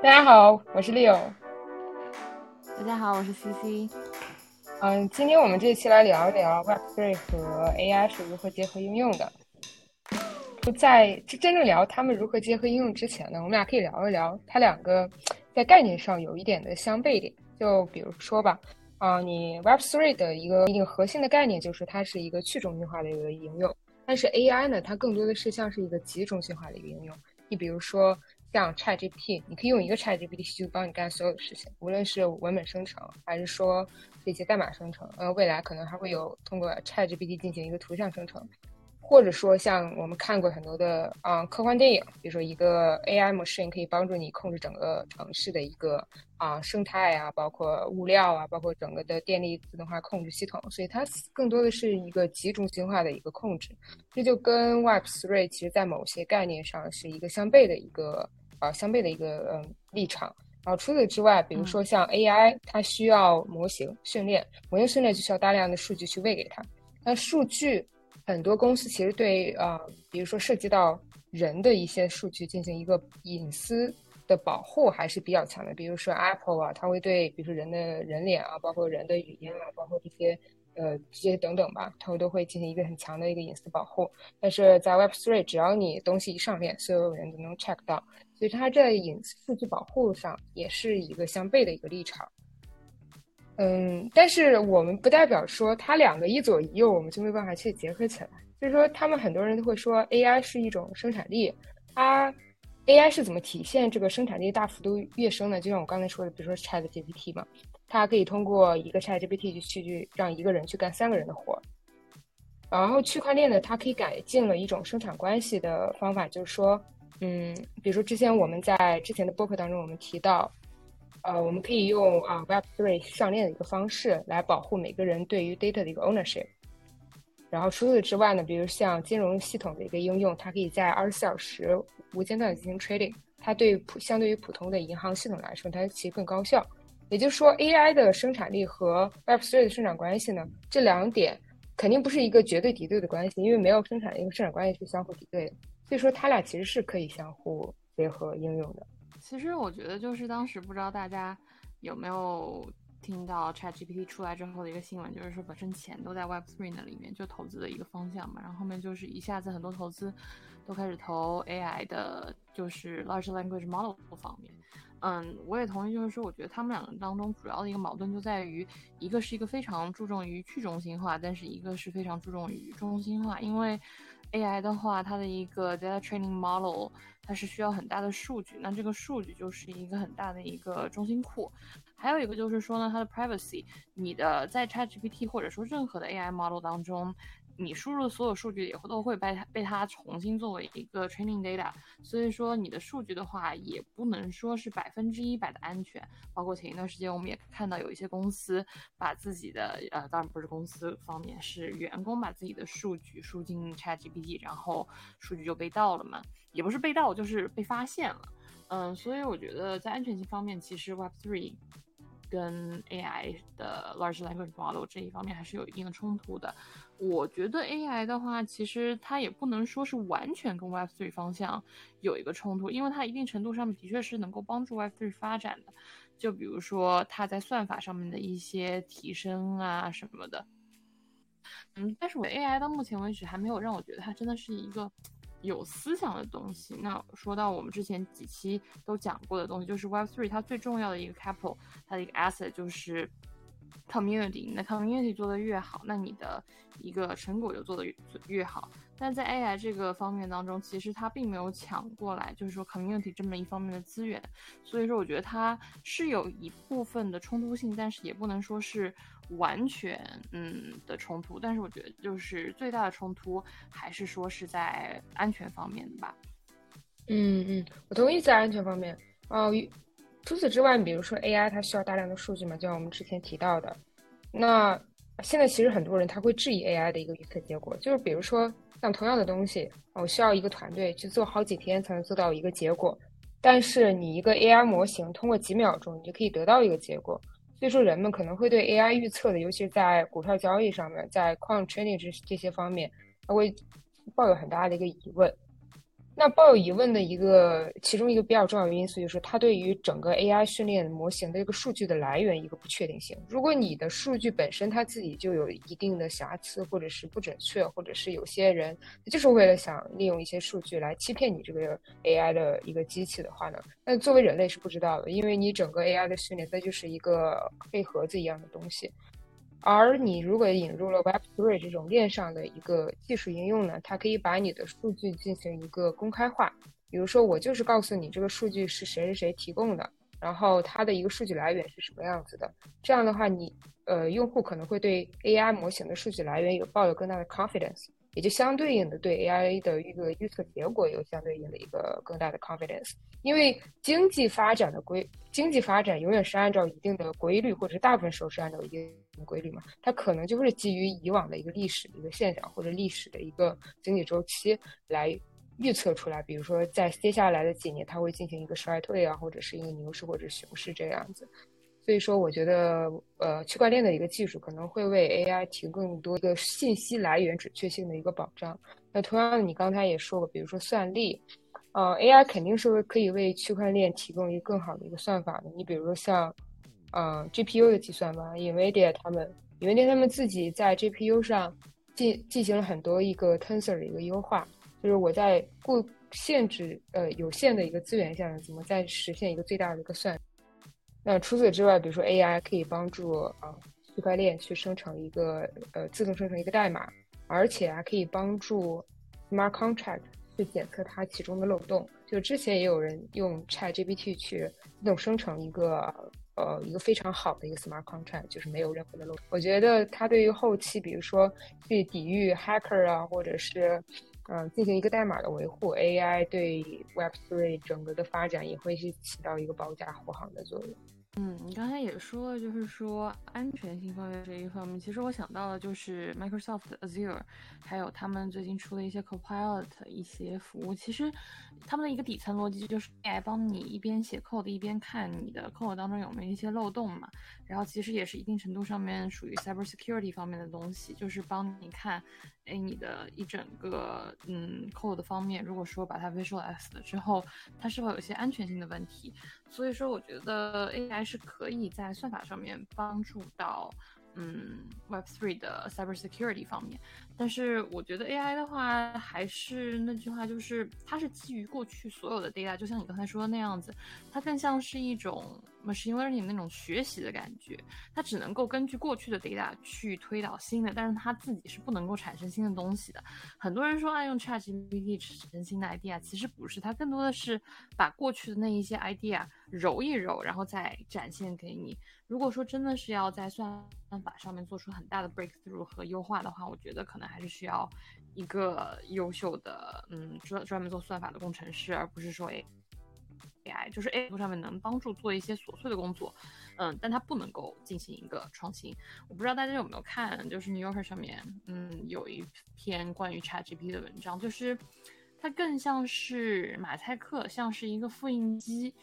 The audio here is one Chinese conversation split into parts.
大家好，我是 Leo。大家好，我是 CC。嗯，今天我们这期来聊一聊 Web3 和 AI 是如何结合应用的。在真正聊他们如何结合应用之前呢，我们俩可以聊一聊它两个在概念上有一点的相悖点。就比如说吧，啊，你 Web3 的一个一个核心的概念就是它是一个去中心化的一个应用，但是 AI 呢，它更多的是像是一个集中心化的一个应用。你比如说。像 ChatGPT，你可以用一个 ChatGPT 去帮你干所有的事情，无论是文本生成，还是说这些代码生成，呃，未来可能还会有通过 ChatGPT 进行一个图像生成。或者说，像我们看过很多的啊科幻电影，比如说一个 AI machine 可以帮助你控制整个城市的一个啊生态啊，包括物料啊，包括整个的电力自动化控制系统。所以它更多的是一个集中心化的一个控制。这就跟 Web3 其实在某些概念上是一个相悖的一个啊相悖的一个嗯立场。然后除此之外，比如说像 AI，它需要模型训练，模型训练就需要大量的数据去喂给它，那数据。很多公司其实对呃，比如说涉及到人的一些数据进行一个隐私的保护还是比较强的。比如说 Apple 啊，它会对比如说人的人脸啊，包括人的语音啊，包括这些呃这些等等吧，它都会进行一个很强的一个隐私保护。但是在 Web3，只要你东西一上链，所有人都能 check 到，所以它在隐私数据保护上也是一个相悖的一个立场。嗯，但是我们不代表说它两个一左一右，我们就没办法去结合起来。就是说，他们很多人都会说 AI 是一种生产力，它 AI 是怎么体现这个生产力大幅度跃升呢？就像我刚才说的，比如说 ChatGPT 嘛，它可以通过一个 ChatGPT 去去让一个人去干三个人的活。然后区块链呢，它可以改进了一种生产关系的方法，就是说，嗯，比如说之前我们在之前的播客当中，我们提到。呃，我们可以用啊 Web3 上链的一个方式来保护每个人对于 data 的一个 ownership。然后除此之外呢，比如像金融系统的一个应用，它可以在二十四小时无间断的进行 trading，它对普相对于普通的银行系统来说，它其实更高效。也就是说，AI 的生产力和 Web3 的生产关系呢，这两点肯定不是一个绝对敌对的关系，因为没有生产力和生产关系是相互敌对的。所以说，它俩其实是可以相互结合应用的。其实我觉得，就是当时不知道大家有没有听到 ChatGPT 出来之后的一个新闻，就是说本身钱都在 Web3 那里面，就投资的一个方向嘛。然后后面就是一下子很多投资都开始投 AI 的，就是 Large Language Model 方面。嗯，我也同意，就是说，我觉得他们两个当中主要的一个矛盾就在于，一个是一个非常注重于去中心化，但是一个是非常注重于中心化，因为。AI 的话，它的一个 data training model，它是需要很大的数据，那这个数据就是一个很大的一个中心库。还有一个就是说呢，它的 privacy，你的在 ChatGPT 或者说任何的 AI model 当中。你输入的所有数据也会都会被它被它重新作为一个 training data，所以说你的数据的话也不能说是百分之一百的安全。包括前一段时间我们也看到有一些公司把自己的呃，当然不是公司方面，是员工把自己的数据输进 ChatGPT，然后数据就被盗了嘛，也不是被盗，就是被发现了。嗯，所以我觉得在安全性方面，其实 Web3 跟 AI 的 large language model 这一方面还是有一定的冲突的。我觉得 AI 的话，其实它也不能说是完全跟 Web3 方向有一个冲突，因为它一定程度上的确是能够帮助 Web3 发展的。就比如说它在算法上面的一些提升啊什么的。嗯，但是我 AI 到目前为止还没有让我觉得它真的是一个有思想的东西。那说到我们之前几期都讲过的东西，就是 Web3 它最重要的一个 capital，它的一个 asset 就是。community，那 community 做的越好，那你的一个成果就做的越越好。但在 AI 这个方面当中，其实它并没有抢过来，就是说 community 这么一方面的资源。所以说，我觉得它是有一部分的冲突性，但是也不能说是完全嗯的冲突。但是我觉得，就是最大的冲突还是说是在安全方面的吧。嗯嗯，我同意在安全方面。哦。除此之外，比如说 AI，它需要大量的数据嘛，就像我们之前提到的。那现在其实很多人他会质疑 AI 的一个预测结果，就是比如说像同样的东西，我需要一个团队去做好几天才能做到一个结果，但是你一个 AI 模型通过几秒钟你就可以得到一个结果。所以说人们可能会对 AI 预测的，尤其是在股票交易上面，在 quant training 这这些方面，他会抱有很大的一个疑问。那抱有疑问的一个，其中一个比较重要的因素就是它对于整个 AI 训练模型的一个数据的来源一个不确定性。如果你的数据本身它自己就有一定的瑕疵，或者是不准确，或者是有些人就是为了想利用一些数据来欺骗你这个 AI 的一个机器的话呢，那作为人类是不知道的，因为你整个 AI 的训练它就是一个黑盒子一样的东西。而你如果引入了 Web3 这种链上的一个技术应用呢，它可以把你的数据进行一个公开化。比如说，我就是告诉你这个数据是谁谁谁提供的，然后它的一个数据来源是什么样子的。这样的话，你呃用户可能会对 AI 模型的数据来源有抱有更大的 confidence，也就相对应的对 AI 的一个预测结果有相对应的一个更大的 confidence。因为经济发展的规，经济发展永远是按照一定的规律，或者大部分时候是按照一定。规律嘛，它可能就是基于以往的一个历史的一个现象，或者历史的一个经济周期来预测出来。比如说，在接下来的几年，它会进行一个衰退啊，或者是一个牛市或者熊市这样子。所以说，我觉得，呃，区块链的一个技术可能会为 AI 提供更多的信息来源准确性的一个保障。那同样的，你刚才也说过，比如说算力，呃，AI 肯定是可以为区块链提供一个更好的一个算法的。你比如说像。嗯，GPU 的计算吧，NVIDIA 他们，NVIDIA 他们自己在 GPU 上进进行了很多一个 Tensor 的一个优化，就是我在固限制呃有限的一个资源下，怎么再实现一个最大的一个算。那除此之外，比如说 AI 可以帮助啊区块链去生成一个呃自动生成一个代码，而且还可以帮助 Smart Contract 去检测它其中的漏洞。就之前也有人用 ChatGPT 去自动生成一个。呃，一个非常好的一个 smart contract，就是没有任何的漏洞。我觉得它对于后期，比如说去抵御 hacker 啊，或者是嗯进行一个代码的维护，AI 对 Web3 整个的发展也会是起到一个保驾护航的作用。嗯，你刚才也说了，就是说安全性方面这一方面，其实我想到了就是 Microsoft Azure，还有他们最近出的一些 Copilot 一些服务。其实他们的一个底层逻辑就是 AI 帮你一边写 code 一边看你的 code 当中有没有一些漏洞嘛。然后其实也是一定程度上面属于 cybersecurity 方面的东西，就是帮你看，哎，你的一整个嗯 code 方面，如果说把它 visualize 了之后，它是否有一些安全性的问题？所以说，我觉得 AI 是可以在算法上面帮助到。嗯，Web3 的 cybersecurity 方面，但是我觉得 AI 的话，还是那句话，就是它是基于过去所有的 data，就像你刚才说的那样子，它更像是一种 machine learning 那种学习的感觉，它只能够根据过去的 data 去推导新的，但是它自己是不能够产生新的东西的。很多人说爱用 ChatGPT 产生新的 idea，其实不是，它更多的是把过去的那一些 idea 揉一揉，然后再展现给你。如果说真的是要在算法上面做出很大的 breakthrough 和优化的话，我觉得可能还是需要一个优秀的，嗯，专专门做算法的工程师，而不是说就是 AI 上面能帮助做一些琐碎的工作，嗯，但它不能够进行一个创新。我不知道大家有没有看，就是 New Yorker 上面，嗯，有一篇关于 ChatGPT 的文章，就是它更像是马赛克，像是一个复印机。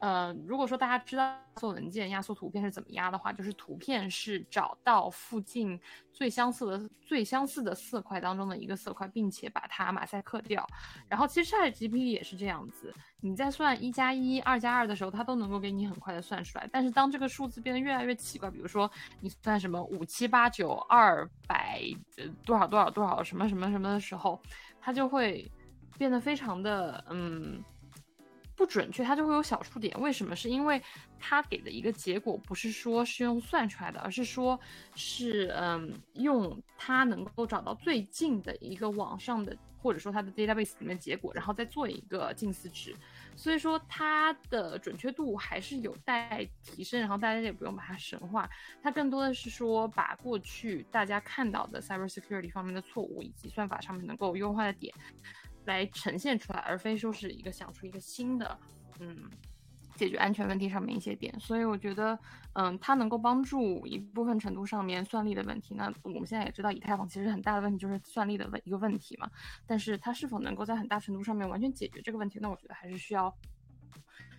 呃，如果说大家知道压缩文件、压缩图片是怎么压的话，就是图片是找到附近最相似的、最相似的色块当中的一个色块，并且把它马赛克掉。然后其实 ChatGPT 也是这样子，你在算一加一、二加二的时候，它都能够给你很快的算出来。但是当这个数字变得越来越奇怪，比如说你算什么五七八九二百多少多少多少什么什么什么的时候，它就会变得非常的嗯。不准确，它就会有小数点。为什么？是因为它给的一个结果不是说是用算出来的，而是说是嗯用它能够找到最近的一个网上的，或者说它的 database 里面结果，然后再做一个近似值。所以说它的准确度还是有待提升。然后大家也不用把它神化，它更多的是说把过去大家看到的 cybersecurity 方面的错误以及算法上面能够优化的点。来呈现出来，而非说是一个想出一个新的，嗯，解决安全问题上面一些点。所以我觉得，嗯，它能够帮助一部分程度上面算力的问题。那我们现在也知道，以太坊其实很大的问题就是算力的问一个问题嘛。但是它是否能够在很大程度上面完全解决这个问题？那我觉得还是需要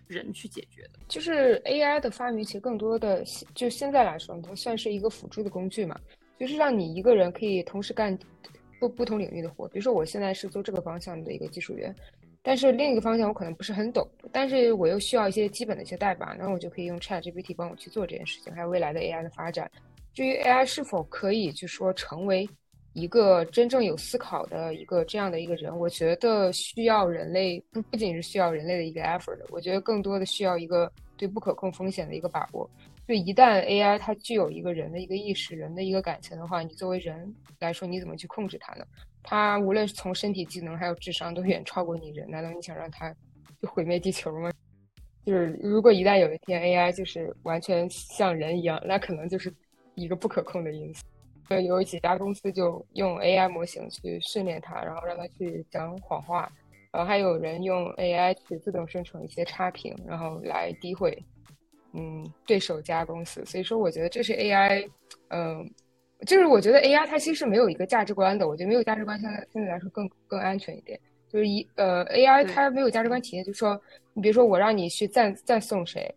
人去解决的。就是 AI 的发明，其实更多的就现在来说，它算是一个辅助的工具嘛，就是让你一个人可以同时干。不不同领域的活，比如说我现在是做这个方向的一个技术员，但是另一个方向我可能不是很懂，但是我又需要一些基本的一些代码，那我就可以用 ChatGPT 帮我去做这件事情。还有未来的 AI 的发展，至于 AI 是否可以就说成为一个真正有思考的一个这样的一个人，我觉得需要人类不不仅是需要人类的一个 effort，我觉得更多的需要一个对不可控风险的一个把握。就一旦 AI 它具有一个人的一个意识、人的一个感情的话，你作为人来说，你怎么去控制它呢？它无论是从身体机能还有智商都远超过你人，难道你想让它就毁灭地球吗？就是如果一旦有一天 AI 就是完全像人一样，那可能就是一个不可控的因素。有几家公司就用 AI 模型去训练它，然后让它去讲谎话，然后还有人用 AI 去自动生成一些差评，然后来诋毁嗯对手家公司。所以说，我觉得这是 AI，嗯。就是我觉得 AI 它其实没有一个价值观的，我觉得没有价值观相对相对来说更更安全一点。就是一呃 AI 它没有价值观体现，就是说你比如说我让你去赞赞颂谁，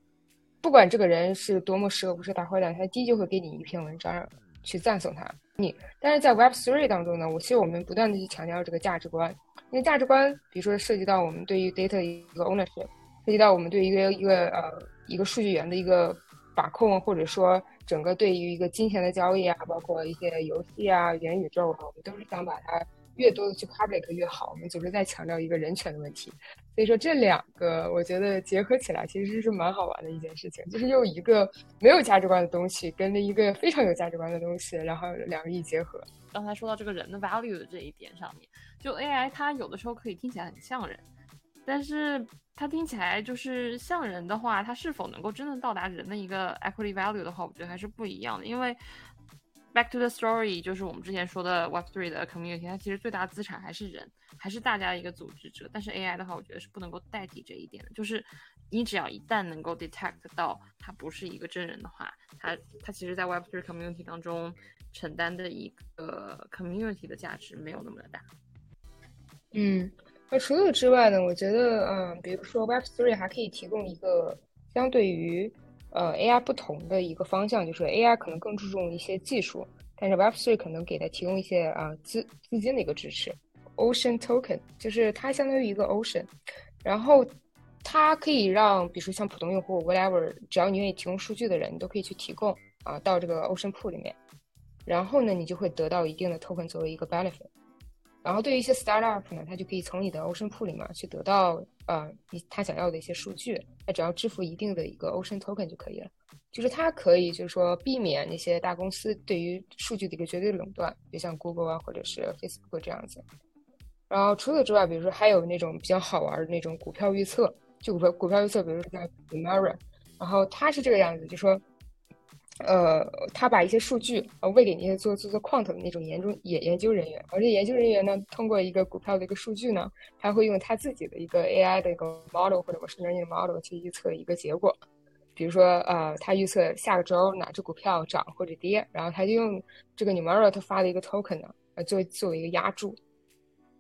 不管这个人是多么十恶不赦大坏蛋，他第一就会给你一篇文章去赞颂他。你但是在 Web Three 当中呢，我其实我们不断的去强调这个价值观，因为价值观比如说涉及到我们对于 data 一个 ownership，涉及到我们对于一个一个呃一个数据源的一个把控，或者说。整个对于一个金钱的交易啊，包括一些游戏啊、元宇宙啊，我们都是想把它越多的去 public 越好。我们总是在强调一个人权的问题，所以说这两个我觉得结合起来其实是蛮好玩的一件事情，就是用一个没有价值观的东西跟一个非常有价值观的东西，然后两个一结合。刚才说到这个人的 value 的这一点上面，就 AI 它有的时候可以听起来很像人。但是它听起来就是像人的话，它是否能够真的到达人的一个 equity value 的话，我觉得还是不一样的。因为 back to the story，就是我们之前说的 Web three 的 community，它其实最大资产还是人，还是大家的一个组织者。但是 AI 的话，我觉得是不能够代替这一点的。就是你只要一旦能够 detect 到它不是一个真人的话，它它其实在 Web three community 当中承担的一个 community 的价值没有那么的大。嗯。那除此之外呢？我觉得，嗯，比如说 Web3 还可以提供一个相对于呃 AI 不同的一个方向，就是 AI 可能更注重一些技术，但是 Web3 可能给它提供一些啊资资金的一个支持。Ocean Token 就是它相当于一个 Ocean，然后它可以让比如说像普通用户 whatever，只要你愿意提供数据的人，你都可以去提供啊到这个 Ocean Pool 里面，然后呢，你就会得到一定的 Token 作为一个 benefit。然后对于一些 startup 呢，他就可以从你的 Ocean Pool 里面去得到呃你他想要的一些数据，他只要支付一定的一个 Ocean Token 就可以了。就是它可以就是说避免那些大公司对于数据的一个绝对垄断，就像 Google 啊或者是 Facebook 这样子。然后除此之外，比如说还有那种比较好玩的那种股票预测，就股票股票预测，比如说叫 Mara，然后它是这个样子，就说。呃，他把一些数据呃喂给那些做做做 quant 的那种研究研研究人员，而这研究人员呢，通过一个股票的一个数据呢，他会用他自己的一个 AI 的一个 model 或者 machine learning model 去预测一个结果。比如说，呃，他预测下个周哪只股票涨或者跌，然后他就用这个 numerical 他发的一个 token 呢，呃，作为作为一个压注。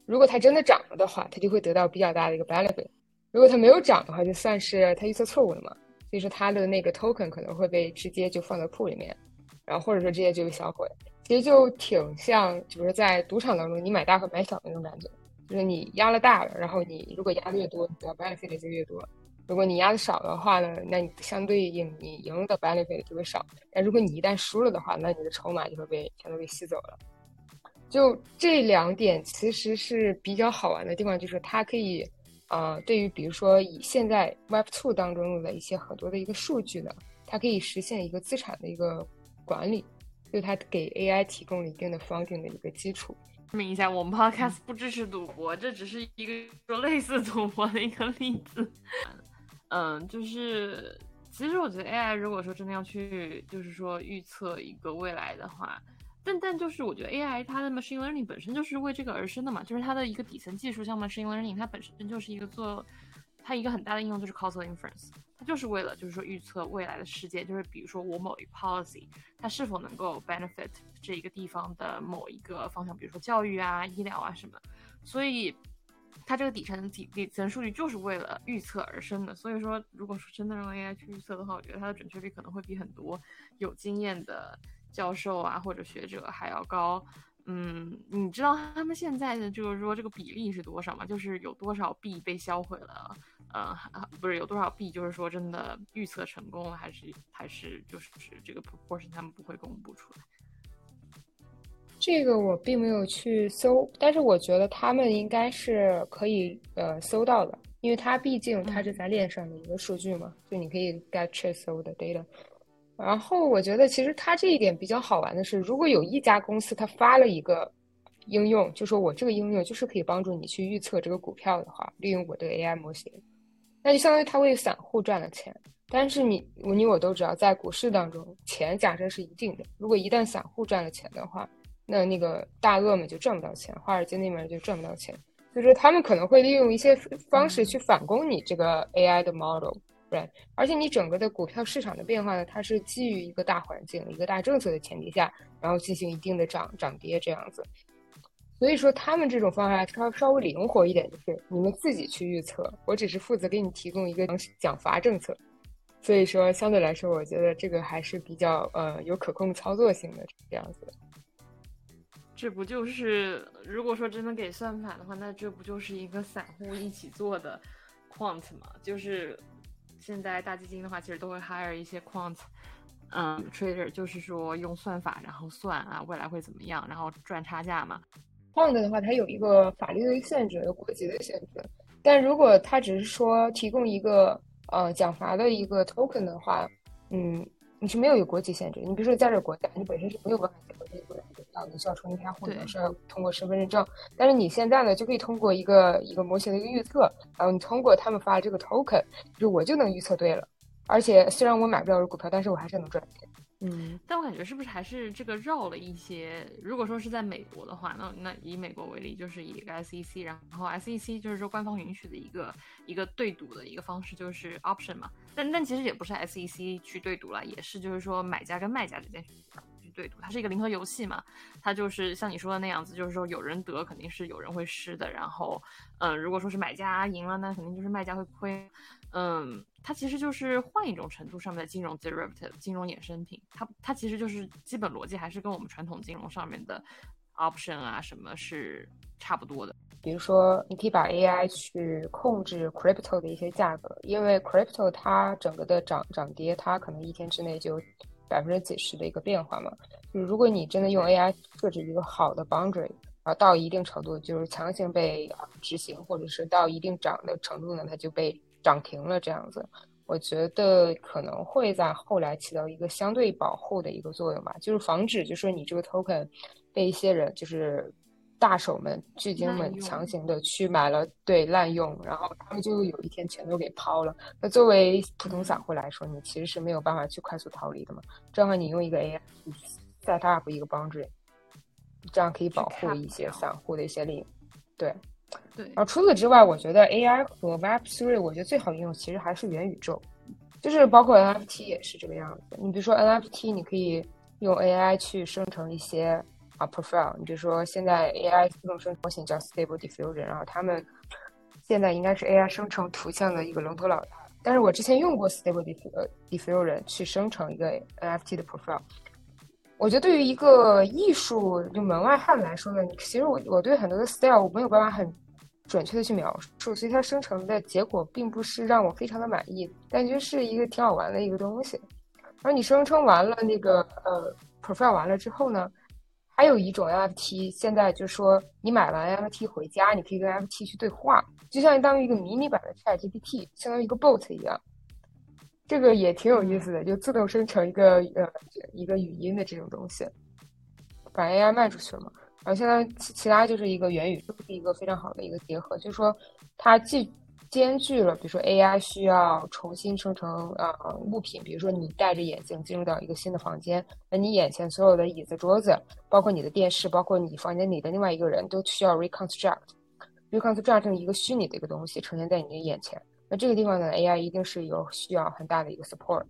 如果它真的涨了的话，他就会得到比较大的一个 benefit；如果它没有涨的话，就算是他预测错误了嘛。所以说它的那个 token 可能会被直接就放在铺里面，然后或者说直接就被销毁。其实就挺像，就是在赌场当中你买大和买小那种感觉，就是你压了大了，然后你如果压的越多，你的 benefit 就越多；如果你压的少的话呢，那你相对应你赢的 benefit 就会少。但如果你一旦输了的话，那你的筹码就会被全都给吸走了。就这两点其实是比较好玩的地方，就是它可以。啊，对于比如说以现在 Web Two 当中的一些很多的一个数据呢，它可以实现一个资产的一个管理，就它给 AI 提供了一定的 funding 的一个基础。说明一下，我们 Podcast 不支持赌博，这只是一个说类似赌博的一个例子。嗯，就是其实我觉得 AI 如果说真的要去，就是说预测一个未来的话。但但就是我觉得 AI 它的 machine learning 本身就是为这个而生的嘛，就是它的一个底层技术，像 machine learning，它本身就是一个做它一个很大的应用就是 causal inference，它就是为了就是说预测未来的世界，就是比如说我某一 policy 它是否能够 benefit 这一个地方的某一个方向，比如说教育啊、医疗啊什么，所以它这个底层底底层数据就是为了预测而生的。所以说，如果说真的让 AI 去预测的话，我觉得它的准确率可能会比很多有经验的。教授啊，或者学者还要高，嗯，你知道他们现在的就是说这个比例是多少吗？就是有多少币被销毁了？呃，不是有多少币，就是说真的预测成功了，还是还是就是这个 proportion 他们不会公布出来？这个我并没有去搜，但是我觉得他们应该是可以呃搜到的，因为它毕竟它是在链上的一个数据嘛，就你可以 get trace 的 data。然后我觉得，其实它这一点比较好玩的是，如果有一家公司它发了一个应用，就说我这个应用就是可以帮助你去预测这个股票的话，利用我的 AI 模型，那就相当于它为散户赚了钱。但是你你我都知道，在股市当中，钱假设是一定的，如果一旦散户赚了钱的话，那那个大鳄们就赚不到钱，华尔街那边就赚不到钱。所以说，他们可能会利用一些方式去反攻你这个 AI 的 model。而且你整个的股票市场的变化呢，它是基于一个大环境、一个大政策的前提下，然后进行一定的涨涨跌这样子。所以说，他们这种方法稍稍微灵活一点，就是你们自己去预测，我只是负责给你提供一个奖罚政策。所以说，相对来说，我觉得这个还是比较呃有可控操作性的这样子。这不就是，如果说真的给算法的话，那这不就是一个散户一起做的 quant 吗？就是。现在大基金的话，其实都会 hire 一些 quant，嗯，trader，就是说用算法然后算啊未来会怎么样，然后赚差价嘛。quant 的话，它有一个法律的限制，有国籍的限制。但如果它只是说提供一个呃奖罚的一个 token 的话，嗯，你是没有有国籍限制。你比如说在这国家，你本身是没有办法结合这个国家的，你需要重新开户，者是要通过身份认证。但是你现在呢，就可以通过一个一个模型的一个预测，然后你通过他们发的这个 token，就我就能预测对了。而且虽然我买不了这股票，但是我还是能赚钱。嗯，但我感觉是不是还是这个绕了一些？如果说是在美国的话，那那以美国为例，就是以一个 SEC，然后 SEC 就是说官方允许的一个一个对赌的一个方式，就是 option 嘛。但但其实也不是 SEC 去对赌了，也是就是说买家跟卖家之间去对赌，对它是一个零和游戏嘛。它就是像你说的那样子，就是说有人得肯定是有人会失的。然后，嗯，如果说是买家赢了，那肯定就是卖家会亏。嗯。它其实就是换一种程度上面的金融 derivative 金融衍生品，它它其实就是基本逻辑还是跟我们传统金融上面的 option 啊什么是差不多的。比如说，你可以把 AI 去控制 crypto 的一些价格，因为 crypto 它整个的涨涨跌，它可能一天之内就百分之几十的一个变化嘛。就是如果你真的用 AI 设置一个好的 boundary，然后到一定程度就是强行被执行，或者是到一定涨的程度呢，它就被。涨停了这样子，我觉得可能会在后来起到一个相对保护的一个作用吧，就是防止，就是你这个 token 被一些人，就是大手们、巨鲸们强行的去买了，对滥用，然后他们就有一天全都给抛了。那作为普通散户来说，你其实是没有办法去快速逃离的嘛。这样你用一个 AI set up 一个 boundary，这样可以保护一些散户的一些利益，对。对，然后除此之外，我觉得 AI 和 Web Three，我觉得最好应用其实还是元宇宙，就是包括 NFT 也是这个样子。你比如说 NFT，你可以用 AI 去生成一些啊 profile。你比如说现在 AI 自动生成模型叫 Stable Diffusion，然后他们现在应该是 AI 生成图像的一个龙头老大。但是我之前用过 Stable Diffusion 去生成一个 NFT 的 profile。我觉得对于一个艺术就门外汉来说呢，其实我我对很多的 style 我没有办法很准确的去描述，所以它生成的结果并不是让我非常的满意，但就是一个挺好玩的一个东西。而你生成完了那个呃 profile 完了之后呢，还有一种 NFT，现在就是说你买完 NFT 回家，你可以跟 NFT 去对话，就像当于一个迷你版的 ChatGPT，相当于一个 bot 一样。这个也挺有意思的，就自动生成一个呃一个语音的这种东西，把 AI 卖出去了嘛。然后现在其其他就是一个元宇宙是一个非常好的一个结合，就是说它既兼具了，比如说 AI 需要重新生成呃物品，比如说你戴着眼镜进入到一个新的房间，那你眼前所有的椅子、桌子，包括你的电视，包括你房间里的另外一个人都需要 reconstruct，reconstruct 成一个虚拟的一个东西呈现在你的眼前。那这个地方呢，AI 一定是有需要很大的一个 support。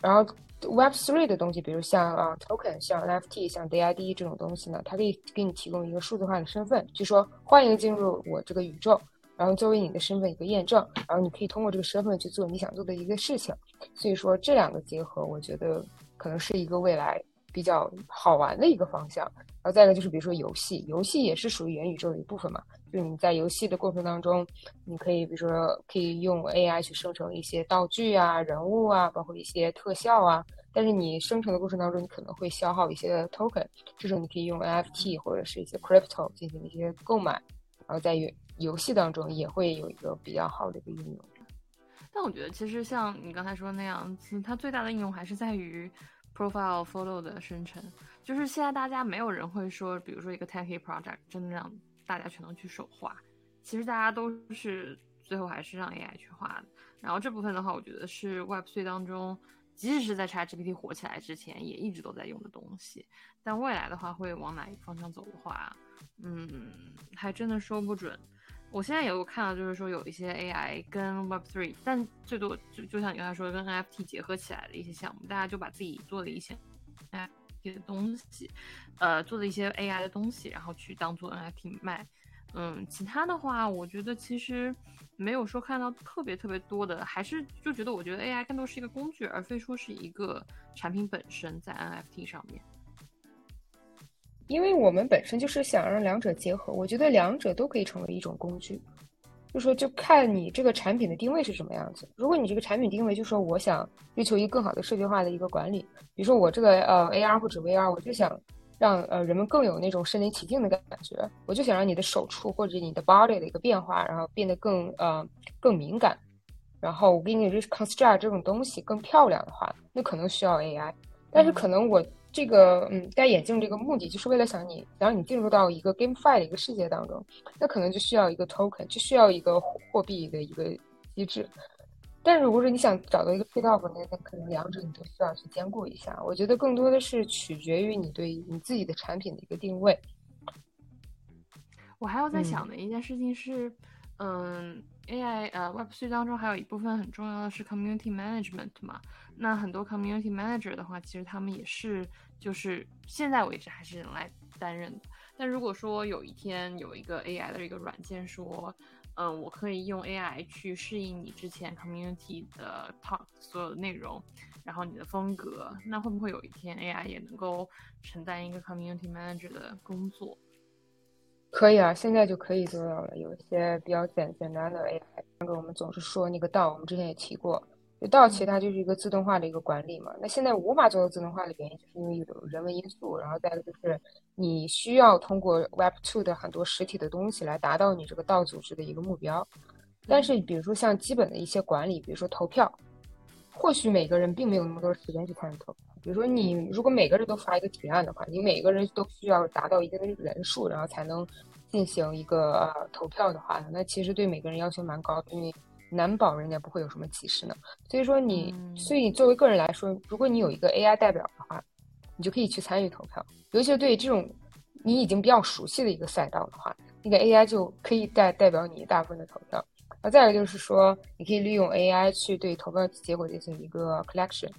然后 Web3 的东西，比如像啊 token、像 NFT、像 DID 这种东西呢，它可以给你提供一个数字化的身份，就说欢迎进入我这个宇宙，然后作为你的身份一个验证，然后你可以通过这个身份去做你想做的一个事情。所以说这两个结合，我觉得可能是一个未来比较好玩的一个方向。然后再一个就是比如说游戏，游戏也是属于元宇宙的一部分嘛。就是你在游戏的过程当中，你可以比如说可以用 AI 去生成一些道具啊、人物啊，包括一些特效啊。但是你生成的过程当中，你可能会消耗一些 token，这时候你可以用 NFT 或者是一些 crypto 进行一些购买，然后在游戏当中也会有一个比较好的一个应用。但我觉得其实像你刚才说的那样子，它最大的应用还是在于 profile photo 的生成。就是现在大家没有人会说，比如说一个 techy project 真的让大家全都去手画，其实大家都是最后还是让 AI 去画的。然后这部分的话，我觉得是 Web3 当中，即使是在 ChatGPT 火起来之前，也一直都在用的东西。但未来的话，会往哪一个方向走的话，嗯，还真的说不准。我现在有看到，就是说有一些 AI 跟 Web3，但最多就就像你刚才说的，跟 NFT 结合起来的一些项目，大家就把自己做的一些 NFT 的东西，呃，做的一些 AI 的东西，然后去当做 NFT 卖。嗯，其他的话，我觉得其实没有说看到特别特别多的，还是就觉得我觉得 AI 更多是一个工具，而非说是一个产品本身在 NFT 上面。因为我们本身就是想让两者结合，我觉得两者都可以成为一种工具，就说就看你这个产品的定位是什么样子。如果你这个产品定位就说我想追求一个更好的社区化的一个管理，比如说我这个呃 AR 或者 VR，我就想让呃人们更有那种身临其境的感觉，我就想让你的手触或者你的 body 的一个变化，然后变得更呃更敏感，然后我给你 reconstruct 这种东西更漂亮的话，那可能需要 AI，但是可能我。这个嗯，戴眼镜这个目的就是为了想你，想让你进入到一个 GameFi 的一个世界当中，那可能就需要一个 token，就需要一个货币的一个机制。但是如果说你想找到一个 trade off，那那可能两者你都需要去兼顾一下。我觉得更多的是取决于你对你自己的产品的一个定位。我还要在想的一件事情是，嗯。AI 呃，Web3 当中还有一部分很重要的是 Community Management 嘛。那很多 Community Manager 的话，其实他们也是就是现在为止还是人来担任的。但如果说有一天有一个 AI 的一个软件说，嗯，我可以用 AI 去适应你之前 Community 的 Talk 所有的内容，然后你的风格，那会不会有一天 AI 也能够承担一个 Community Manager 的工作？可以啊，现在就可以做到了。有一些比较简简单的 AI，那个我们总是说那个道，我们之前也提过，就道其实它就是一个自动化的一个管理嘛。那现在无法做到自动化的原因，就是因为有人文因素，然后再一个就是你需要通过 Web Two 的很多实体的东西来达到你这个道组织的一个目标。但是比如说像基本的一些管理，比如说投票，或许每个人并没有那么多时间去参与投票。比如说，你如果每个人都发一个提案的话，你每个人都需要达到一定的人数，然后才能进行一个呃投票的话，那其实对每个人要求蛮高的，因为难保人家不会有什么歧视呢。所以说你，所以作为个人来说，如果你有一个 AI 代表的话，你就可以去参与投票。尤其是对这种你已经比较熟悉的一个赛道的话，那个 AI 就可以代代表你大部分的投票。那再一个就是说，你可以利用 AI 去对投票结果进行一个 collection。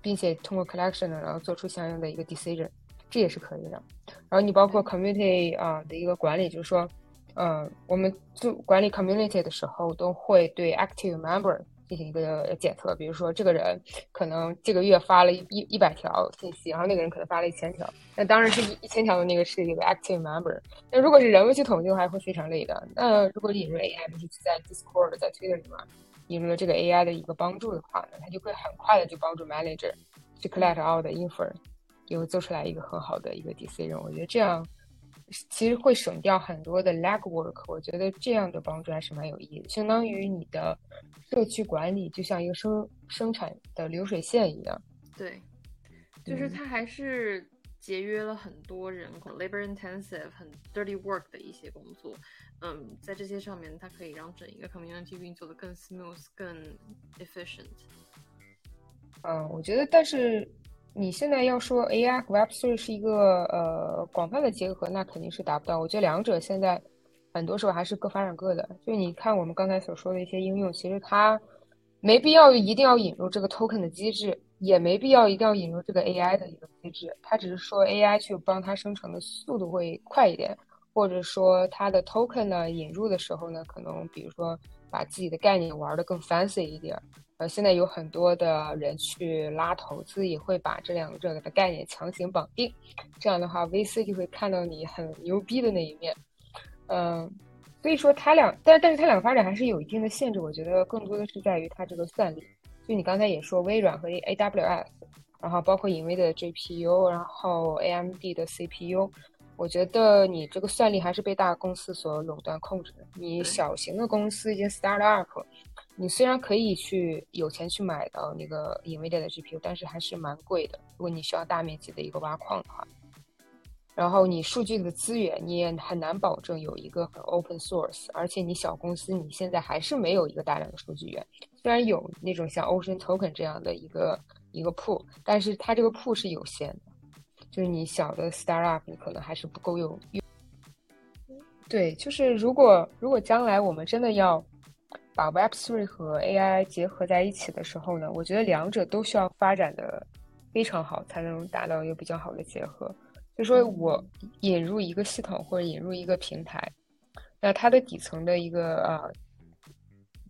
并且通过 collection 呢，然后做出相应的一个 decision，这也是可以的。然后你包括 community 啊的一个管理，就是说，嗯，我们做管理 community 的时候，都会对 active member 进行一个检测。比如说，这个人可能这个月发了一一百条信息，然后那个人可能发了一千条，那当然是一一千条的那个是一个 active member。那如果是人为去统计的话，会非常累的。那如果引入 AI，就是在 Discord、在 Twitter 里面。引入了这个 AI 的一个帮助的话呢，它就会很快的就帮助 manager 去 collect all 的 info，就做出来一个很好的一个 decision。我觉得这样其实会省掉很多的 legwork。我觉得这样的帮助还是蛮有意义的，相当于你的社区管理就像一个生生产的流水线一样。对，就是它还是节约了很多人工 labor intensive 很 dirty work 的一些工作。嗯，在这些上面，它可以让整一个 community 运作的更 smooth、更 efficient。嗯，我觉得，但是你现在要说 AI 和 Web3 是一个呃广泛的结合，那肯定是达不到。我觉得两者现在很多时候还是各发展各的。就你看我们刚才所说的一些应用，其实它没必要一定要引入这个 token 的机制，也没必要一定要引入这个 AI 的一个机制。它只是说 AI 去帮它生成的速度会快一点。或者说它的 token 呢引入的时候呢，可能比如说把自己的概念玩的更 fancy 一点。呃，现在有很多的人去拉投资，也会把这两者的概念强行绑定。这样的话，VC 就会看到你很牛逼的那一面。嗯，所以说它两，但但是它两个发展还是有一定的限制。我觉得更多的是在于它这个算力。就你刚才也说，微软和 AWS，然后包括隐微的 GPU，然后 AMD 的 CPU，我觉得你这个算力还是被大公司所垄断控制的。你小型的公司一些 startup。你虽然可以去有钱去买到那个 NVIDIA 的 GPU，但是还是蛮贵的。如果你需要大面积的一个挖矿的话，然后你数据的资源你也很难保证有一个很 open source，而且你小公司你现在还是没有一个大量的数据源。虽然有那种像 Ocean Token 这样的一个一个 pool，但是它这个 pool 是有限的，就是你小的 startup 你可能还是不够用。对，就是如果如果将来我们真的要。把 Web3 和 AI 结合在一起的时候呢，我觉得两者都需要发展的非常好，才能达到一个比较好的结合。就说我引入一个系统或者引入一个平台，那它的底层的一个呃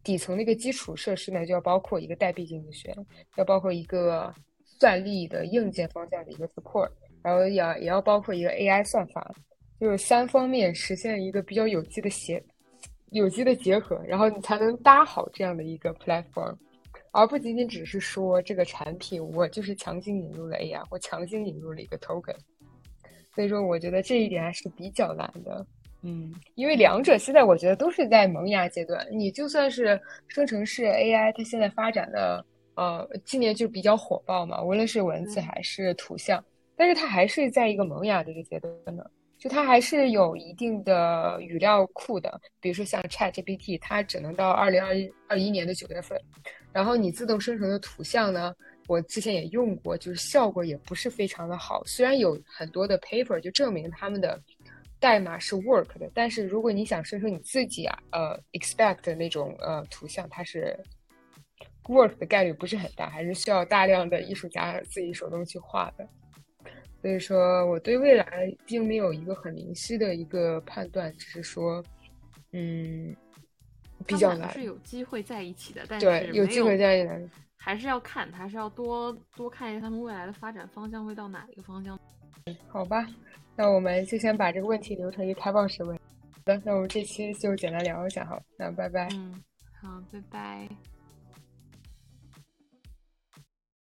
底层的一个基础设施呢，就要包括一个代币经济学，要包括一个算力的硬件方向的一个 support，然后也也要包括一个 AI 算法，就是三方面实现一个比较有机的协。有机的结合，然后你才能搭好这样的一个 platform，而不仅仅只是说这个产品我就是强行引入了 AI 我强行引入了一个 token，所以说我觉得这一点还是比较难的，嗯，因为两者现在我觉得都是在萌芽阶段，你就算是生成式 AI，它现在发展的呃今年就比较火爆嘛，无论是文字还是图像，但是它还是在一个萌芽的一个阶段呢。就它还是有一定的语料库的，比如说像 ChatGPT，它只能到二零二一二一年的九月份。然后你自动生成的图像呢，我之前也用过，就是效果也不是非常的好。虽然有很多的 paper 就证明他们的代码是 work 的，但是如果你想生成你自己啊，呃，expect 的那种呃图像，它是 work 的概率不是很大，还是需要大量的艺术家自己手动去画的。所以说，我对未来并没有一个很明晰的一个判断，只是说，嗯，比较难。是有机会在一起的，但是对有机会在一起，还是要看，还是要多多看一下他们未来的发展方向会到哪一个方向。好吧，那我们就先把这个问题留成一个开放式问。好的，那我们这期就简单聊一下，好，那拜拜。嗯，好，拜拜。